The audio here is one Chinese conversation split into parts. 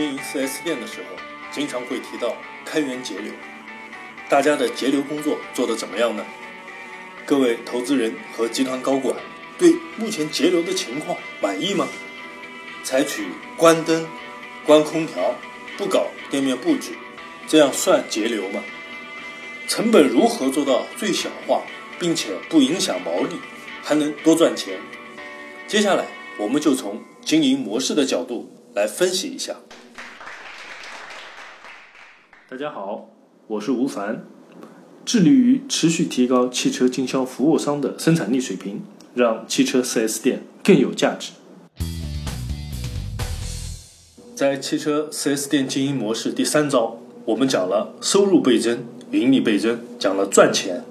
经营 4S 店的时候，经常会提到开源节流。大家的节流工作做得怎么样呢？各位投资人和集团高管对目前节流的情况满意吗？采取关灯、关空调、不搞店面布置，这样算节流吗？成本如何做到最小化，并且不影响毛利，还能多赚钱？接下来我们就从经营模式的角度来分析一下。大家好，我是吴凡，致力于持续提高汽车经销服务商的生产力水平，让汽车 4S 店更有价值。在汽车 4S 店经营模式第三招，我们讲了收入倍增、盈利倍增，讲了赚钱。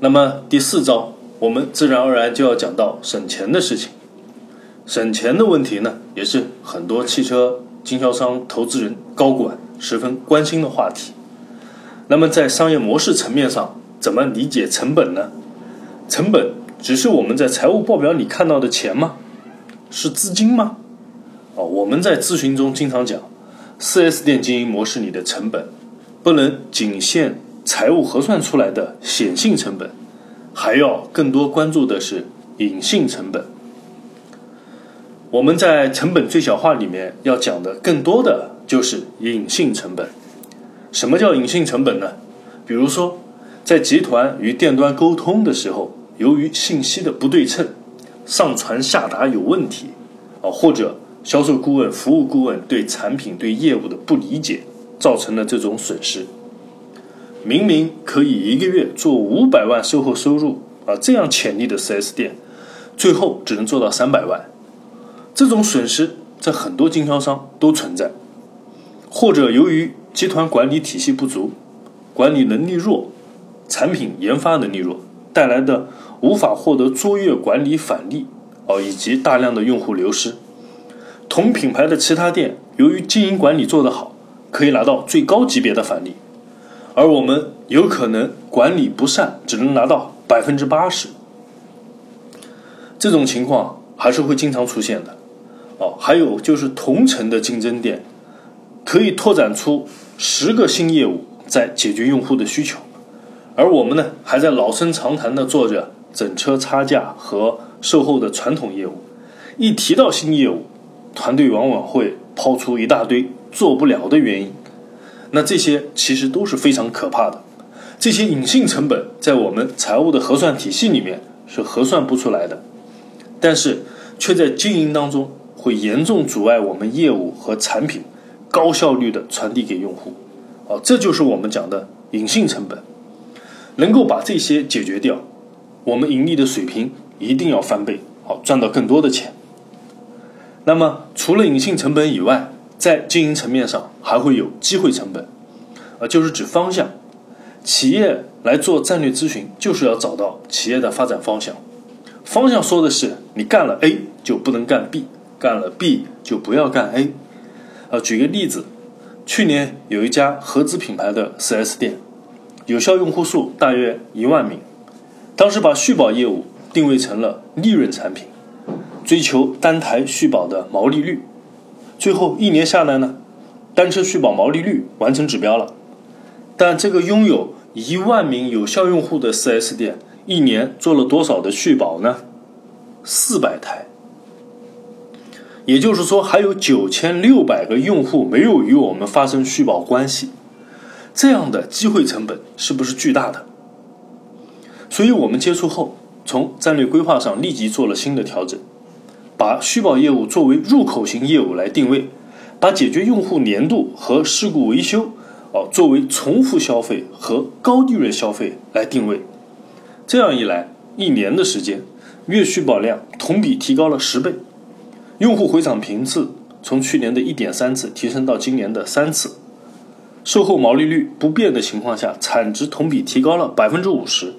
那么第四招，我们自然而然就要讲到省钱的事情。省钱的问题呢，也是很多汽车经销商、投资人、高管。十分关心的话题。那么，在商业模式层面上，怎么理解成本呢？成本只是我们在财务报表里看到的钱吗？是资金吗？哦，我们在咨询中经常讲，4S 店经营模式里的成本，不能仅限财务核算出来的显性成本，还要更多关注的是隐性成本。我们在成本最小化里面要讲的更多的。就是隐性成本。什么叫隐性成本呢？比如说，在集团与店端沟通的时候，由于信息的不对称，上传下达有问题，啊，或者销售顾问、服务顾问对产品、对业务的不理解，造成了这种损失。明明可以一个月做五百万售后收入啊，这样潜力的 4S 店，最后只能做到三百万。这种损失在很多经销商都存在。或者由于集团管理体系不足、管理能力弱、产品研发能力弱带来的无法获得卓越管理返利哦，以及大量的用户流失。同品牌的其他店由于经营管理做得好，可以拿到最高级别的返利，而我们有可能管理不善，只能拿到百分之八十。这种情况还是会经常出现的哦。还有就是同城的竞争店。可以拓展出十个新业务，在解决用户的需求，而我们呢，还在老生常谈的做着整车差价和售后的传统业务。一提到新业务，团队往往会抛出一大堆做不了的原因。那这些其实都是非常可怕的，这些隐性成本在我们财务的核算体系里面是核算不出来的，但是却在经营当中会严重阻碍我们业务和产品。高效率的传递给用户，啊，这就是我们讲的隐性成本。能够把这些解决掉，我们盈利的水平一定要翻倍，好赚到更多的钱。那么，除了隐性成本以外，在经营层面上还会有机会成本，啊，就是指方向。企业来做战略咨询，就是要找到企业的发展方向。方向说的是，你干了 A 就不能干 B，干了 B 就不要干 A。呃，举个例子，去年有一家合资品牌的 4S 店，有效用户数大约一万名，当时把续保业务定位成了利润产品，追求单台续保的毛利率，最后一年下来呢，单车续保毛利率完成指标了，但这个拥有一万名有效用户的 4S 店，一年做了多少的续保呢？四百台。也就是说，还有九千六百个用户没有与我们发生续保关系，这样的机会成本是不是巨大的？所以我们接触后，从战略规划上立即做了新的调整，把续保业务作为入口型业务来定位，把解决用户年度和事故维修哦作为重复消费和高利润消费来定位。这样一来，一年的时间，月续保量同比提高了十倍。用户回访频次从去年的一点三次提升到今年的三次，售后毛利率不变的情况下，产值同比提高了百分之五十。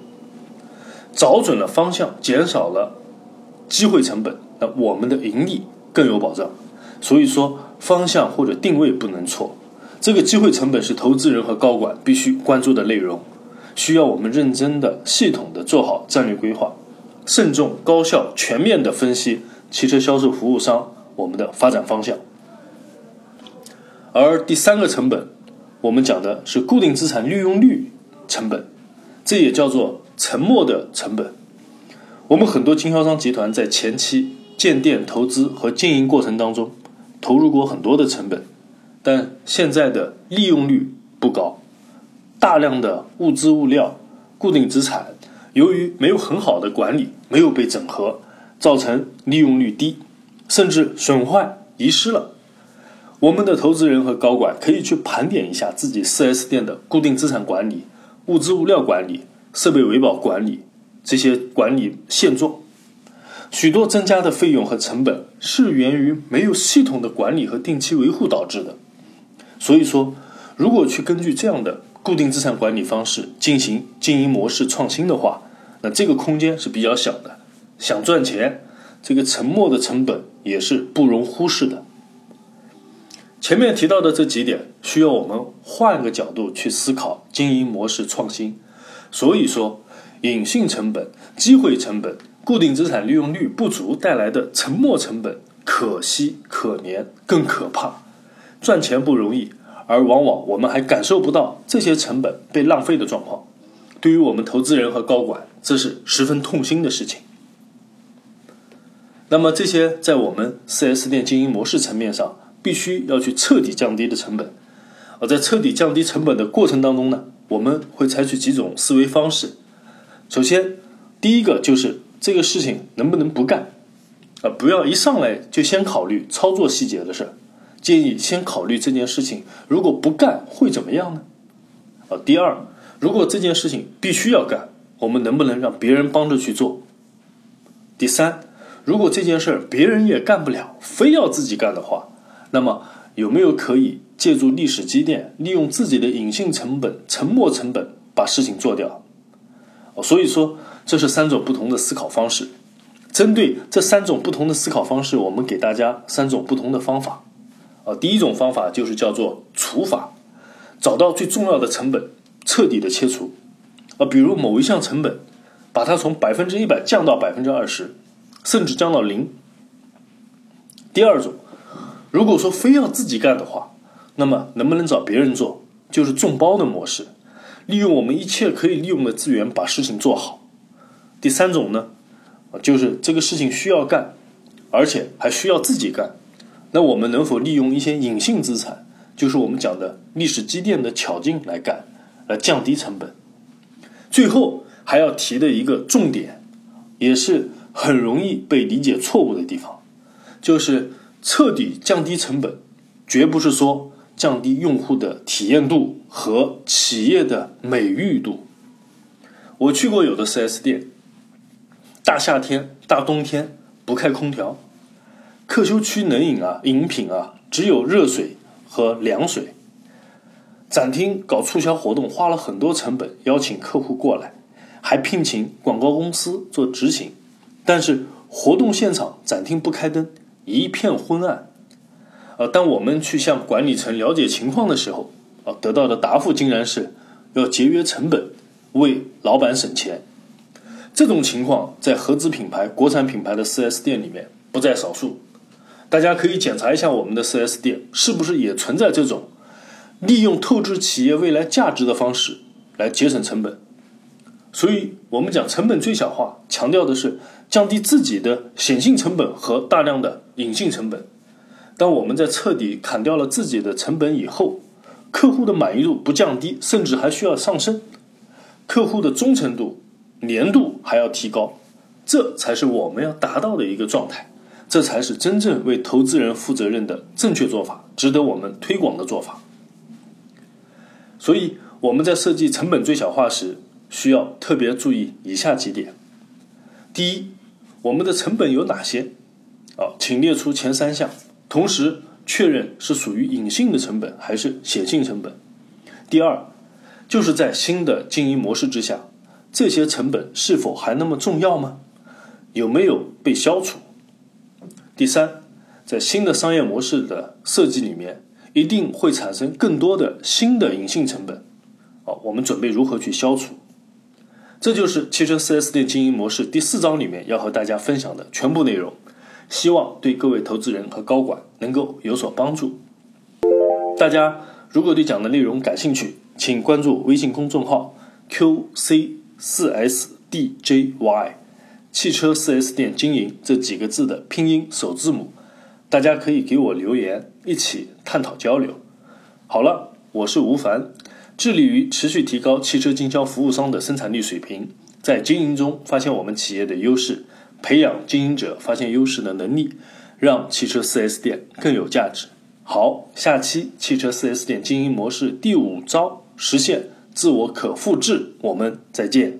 找准了方向，减少了机会成本，那我们的盈利更有保障。所以说，方向或者定位不能错，这个机会成本是投资人和高管必须关注的内容，需要我们认真的、系统的做好战略规划，慎重、高效、全面的分析。汽车销售服务商，我们的发展方向。而第三个成本，我们讲的是固定资产利用率成本，这也叫做沉没的成本。我们很多经销商集团在前期建店投资和经营过程当中，投入过很多的成本，但现在的利用率不高，大量的物资物料、固定资产，由于没有很好的管理，没有被整合，造成利用率低，甚至损坏遗失了。我们的投资人和高管可以去盘点一下自己 4S 店的固定资产管理、物资物料管理、设备维保管理。这些管理现状，许多增加的费用和成本是源于没有系统的管理和定期维护导致的。所以说，如果去根据这样的固定资产管理方式进行经营模式创新的话，那这个空间是比较小的。想赚钱，这个沉没的成本也是不容忽视的。前面提到的这几点，需要我们换个角度去思考经营模式创新。所以说。隐性成本、机会成本、固定资产利用率不足带来的沉没成本，可惜、可怜、更可怕。赚钱不容易，而往往我们还感受不到这些成本被浪费的状况。对于我们投资人和高管，这是十分痛心的事情。那么，这些在我们 4S 店经营模式层面上，必须要去彻底降低的成本。而在彻底降低成本的过程当中呢，我们会采取几种思维方式。首先，第一个就是这个事情能不能不干，啊，不要一上来就先考虑操作细节的事儿，建议先考虑这件事情如果不干会怎么样呢？啊，第二，如果这件事情必须要干，我们能不能让别人帮着去做？第三，如果这件事儿别人也干不了，非要自己干的话，那么有没有可以借助历史积淀，利用自己的隐性成本、沉没成本把事情做掉？所以说，这是三种不同的思考方式。针对这三种不同的思考方式，我们给大家三种不同的方法。啊，第一种方法就是叫做除法，找到最重要的成本，彻底的切除。啊，比如某一项成本，把它从百分之一百降到百分之二十，甚至降到零。第二种，如果说非要自己干的话，那么能不能找别人做，就是众包的模式。利用我们一切可以利用的资源把事情做好。第三种呢，就是这个事情需要干，而且还需要自己干。那我们能否利用一些隐性资产，就是我们讲的历史积淀的巧劲来干，来降低成本？最后还要提的一个重点，也是很容易被理解错误的地方，就是彻底降低成本，绝不是说。降低用户的体验度和企业的美誉度。我去过有的 4S 店，大夏天、大冬天不开空调，客休区冷饮啊、饮品啊，只有热水和凉水。展厅搞促销活动，花了很多成本邀请客户过来，还聘请广告公司做执行，但是活动现场展厅不开灯，一片昏暗。呃，当我们去向管理层了解情况的时候，啊，得到的答复竟然是要节约成本，为老板省钱。这种情况在合资品牌、国产品牌的 4S 店里面不在少数。大家可以检查一下我们的 4S 店是不是也存在这种利用透支企业未来价值的方式来节省成本。所以，我们讲成本最小化，强调的是降低自己的显性成本和大量的隐性成本。当我们在彻底砍掉了自己的成本以后，客户的满意度不降低，甚至还需要上升，客户的忠诚度、粘度还要提高，这才是我们要达到的一个状态，这才是真正为投资人负责任的正确做法，值得我们推广的做法。所以我们在设计成本最小化时，需要特别注意以下几点：第一，我们的成本有哪些？啊，请列出前三项。同时确认是属于隐性的成本还是显性成本。第二，就是在新的经营模式之下，这些成本是否还那么重要吗？有没有被消除？第三，在新的商业模式的设计里面，一定会产生更多的新的隐性成本。好，我们准备如何去消除？这就是汽车 4S 店经营模式第四章里面要和大家分享的全部内容。希望对各位投资人和高管能够有所帮助。大家如果对讲的内容感兴趣，请关注微信公众号 “qc4sdjy”，汽车 4S 店经营这几个字的拼音首字母。大家可以给我留言，一起探讨交流。好了，我是吴凡，致力于持续提高汽车经销服务商的生产力水平，在经营中发现我们企业的优势，培养经营者发现优势的能力，让汽车 4S 店更有价值。好，下期汽车 4S 店经营模式第五招实现自我可复制，我们再见。